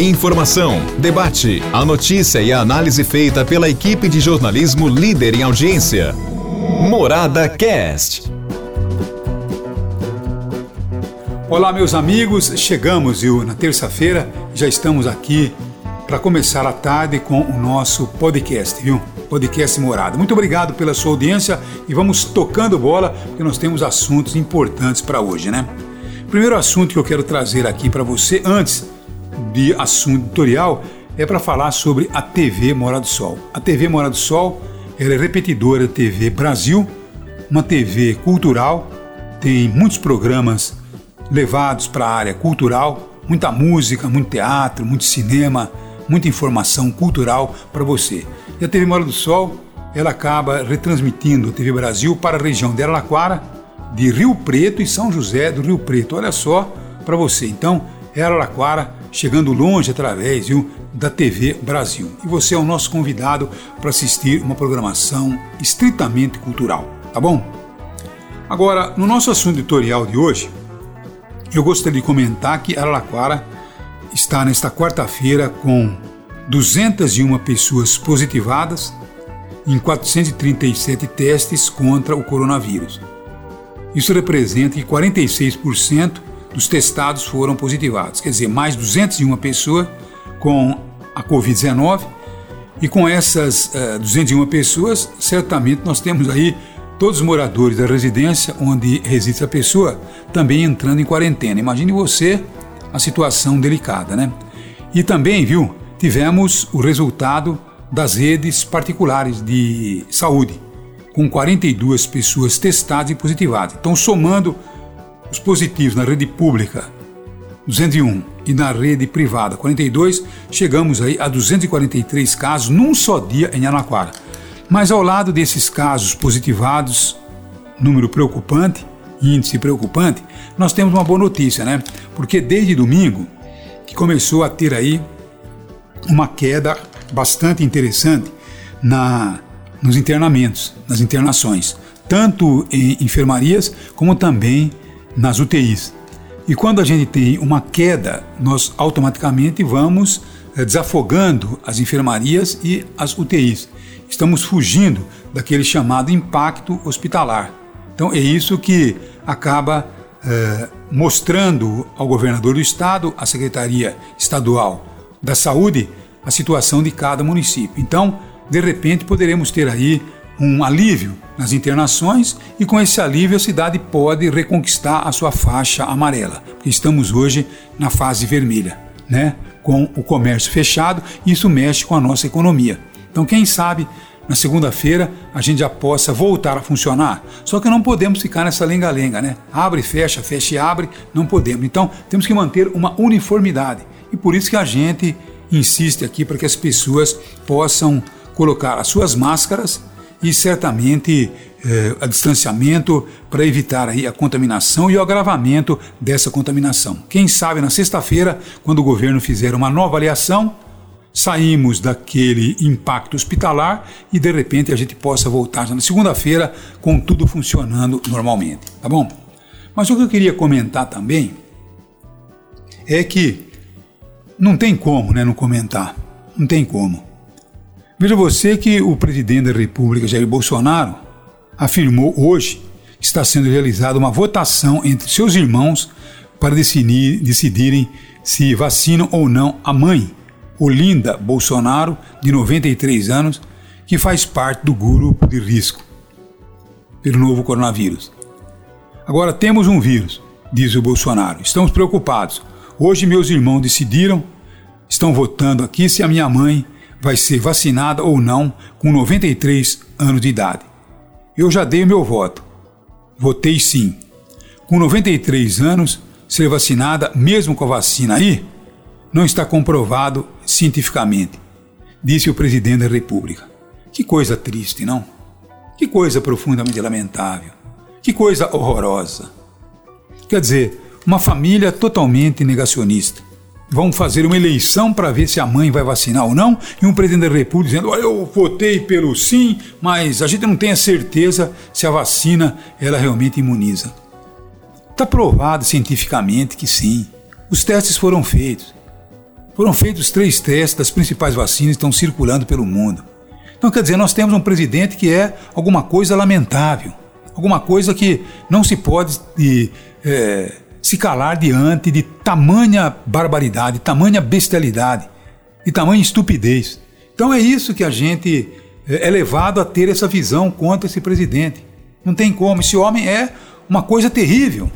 Informação, debate, a notícia e a análise feita pela equipe de jornalismo líder em audiência. Morada Cast. Olá, meus amigos. Chegamos, viu? Na terça-feira já estamos aqui para começar a tarde com o nosso podcast, viu? Podcast Morada. Muito obrigado pela sua audiência e vamos tocando bola, porque nós temos assuntos importantes para hoje, né? Primeiro assunto que eu quero trazer aqui para você, antes de assunto editorial, é para falar sobre a TV Morada do Sol. A TV Morada do Sol ela é repetidora da TV Brasil, uma TV cultural, tem muitos programas levados para a área cultural, muita música, muito teatro, muito cinema, muita informação cultural para você. E a TV Morada do Sol, ela acaba retransmitindo a TV Brasil para a região de Araraquara, de Rio Preto e São José do Rio Preto. Olha só para você. Então, é Araraquara chegando longe através viu, da TV Brasil. E você é o nosso convidado para assistir uma programação estritamente cultural, tá bom? Agora, no nosso assunto editorial de hoje, eu gostaria de comentar que Araraquara está nesta quarta-feira com 201 pessoas positivadas em 437 testes contra o coronavírus. Isso representa que 46% dos testados foram positivados, quer dizer, mais 201 pessoas com a Covid-19. E com essas uh, eh, 201 pessoas, certamente nós temos aí todos os moradores da residência onde reside a pessoa também entrando em quarentena. Imagine você a situação delicada, né? E também, viu, tivemos o resultado das redes particulares de saúde com 42 pessoas testadas e positivadas. Então, somando os positivos na rede pública, 201, e na rede privada, 42, chegamos aí a 243 casos num só dia em Anaquara. Mas ao lado desses casos positivados, número preocupante, índice preocupante, nós temos uma boa notícia, né? Porque desde domingo que começou a ter aí uma queda bastante interessante na nos internamentos, nas internações, tanto em enfermarias como também nas UTIs. E quando a gente tem uma queda, nós automaticamente vamos é, desafogando as enfermarias e as UTIs. Estamos fugindo daquele chamado impacto hospitalar. Então é isso que acaba é, mostrando ao governador do estado, à Secretaria Estadual da Saúde, a situação de cada município. Então, de repente poderemos ter aí um alívio nas internações e com esse alívio a cidade pode reconquistar a sua faixa amarela, estamos hoje na fase vermelha, né? Com o comércio fechado, isso mexe com a nossa economia. Então, quem sabe na segunda-feira a gente já possa voltar a funcionar. Só que não podemos ficar nessa lenga-lenga, né? Abre, fecha, fecha e abre, não podemos. Então, temos que manter uma uniformidade. E por isso que a gente insiste aqui para que as pessoas possam colocar as suas máscaras e certamente eh, a distanciamento para evitar aí a contaminação e o agravamento dessa contaminação. Quem sabe na sexta-feira, quando o governo fizer uma nova avaliação, saímos daquele impacto hospitalar e de repente a gente possa voltar na segunda-feira com tudo funcionando normalmente, tá bom? Mas o que eu queria comentar também é que não tem como, né, não comentar. Não tem como. Veja você que o presidente da República, Jair Bolsonaro, afirmou hoje que está sendo realizada uma votação entre seus irmãos para decidir, decidirem se vacinam ou não a mãe, Olinda Bolsonaro, de 93 anos, que faz parte do grupo de risco pelo novo coronavírus. Agora temos um vírus, diz o Bolsonaro. Estamos preocupados. Hoje meus irmãos decidiram, estão votando aqui se a minha mãe vai ser vacinada ou não com 93 anos de idade. Eu já dei o meu voto. Votei sim. Com 93 anos, ser vacinada, mesmo com a vacina aí, não está comprovado cientificamente, disse o presidente da República. Que coisa triste, não? Que coisa profundamente lamentável. Que coisa horrorosa. Quer dizer, uma família totalmente negacionista vão fazer uma eleição para ver se a mãe vai vacinar ou não, e um presidente da República dizendo: eu votei pelo sim, mas a gente não tem a certeza se a vacina ela realmente imuniza. Está provado cientificamente que sim. Os testes foram feitos. Foram feitos três testes das principais vacinas que estão circulando pelo mundo. Então, quer dizer, nós temos um presidente que é alguma coisa lamentável, alguma coisa que não se pode de, é, se calar diante de tamanha barbaridade, tamanha bestialidade e tamanha estupidez. Então é isso que a gente é, é levado a ter essa visão contra esse presidente. Não tem como. Esse homem é uma coisa terrível.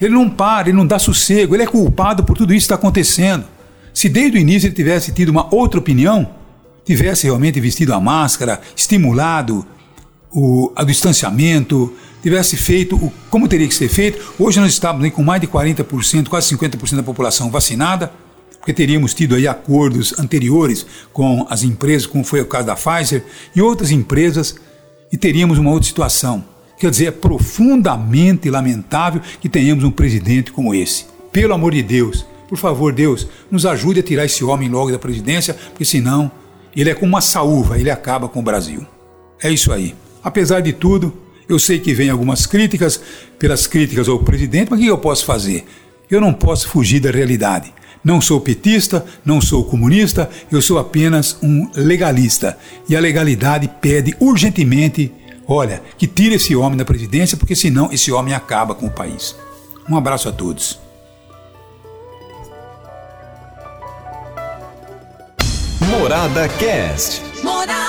Ele não para, ele não dá sossego, ele é culpado por tudo isso que está acontecendo. Se desde o início ele tivesse tido uma outra opinião, tivesse realmente vestido a máscara, estimulado o a distanciamento, tivesse feito o, como teria que ser feito, hoje nós estamos com mais de 40%, quase 50% da população vacinada, porque teríamos tido aí acordos anteriores com as empresas, como foi o caso da Pfizer e outras empresas, e teríamos uma outra situação. Quer dizer, é profundamente lamentável que tenhamos um presidente como esse. Pelo amor de Deus, por favor, Deus, nos ajude a tirar esse homem logo da presidência, porque senão ele é como uma saúva, ele acaba com o Brasil. É isso aí. Apesar de tudo, eu sei que vem algumas críticas, pelas críticas ao presidente, mas o que eu posso fazer? Eu não posso fugir da realidade. Não sou petista, não sou comunista, eu sou apenas um legalista. E a legalidade pede urgentemente, olha, que tire esse homem da presidência, porque senão esse homem acaba com o país. Um abraço a todos. Morada Cast. Morada.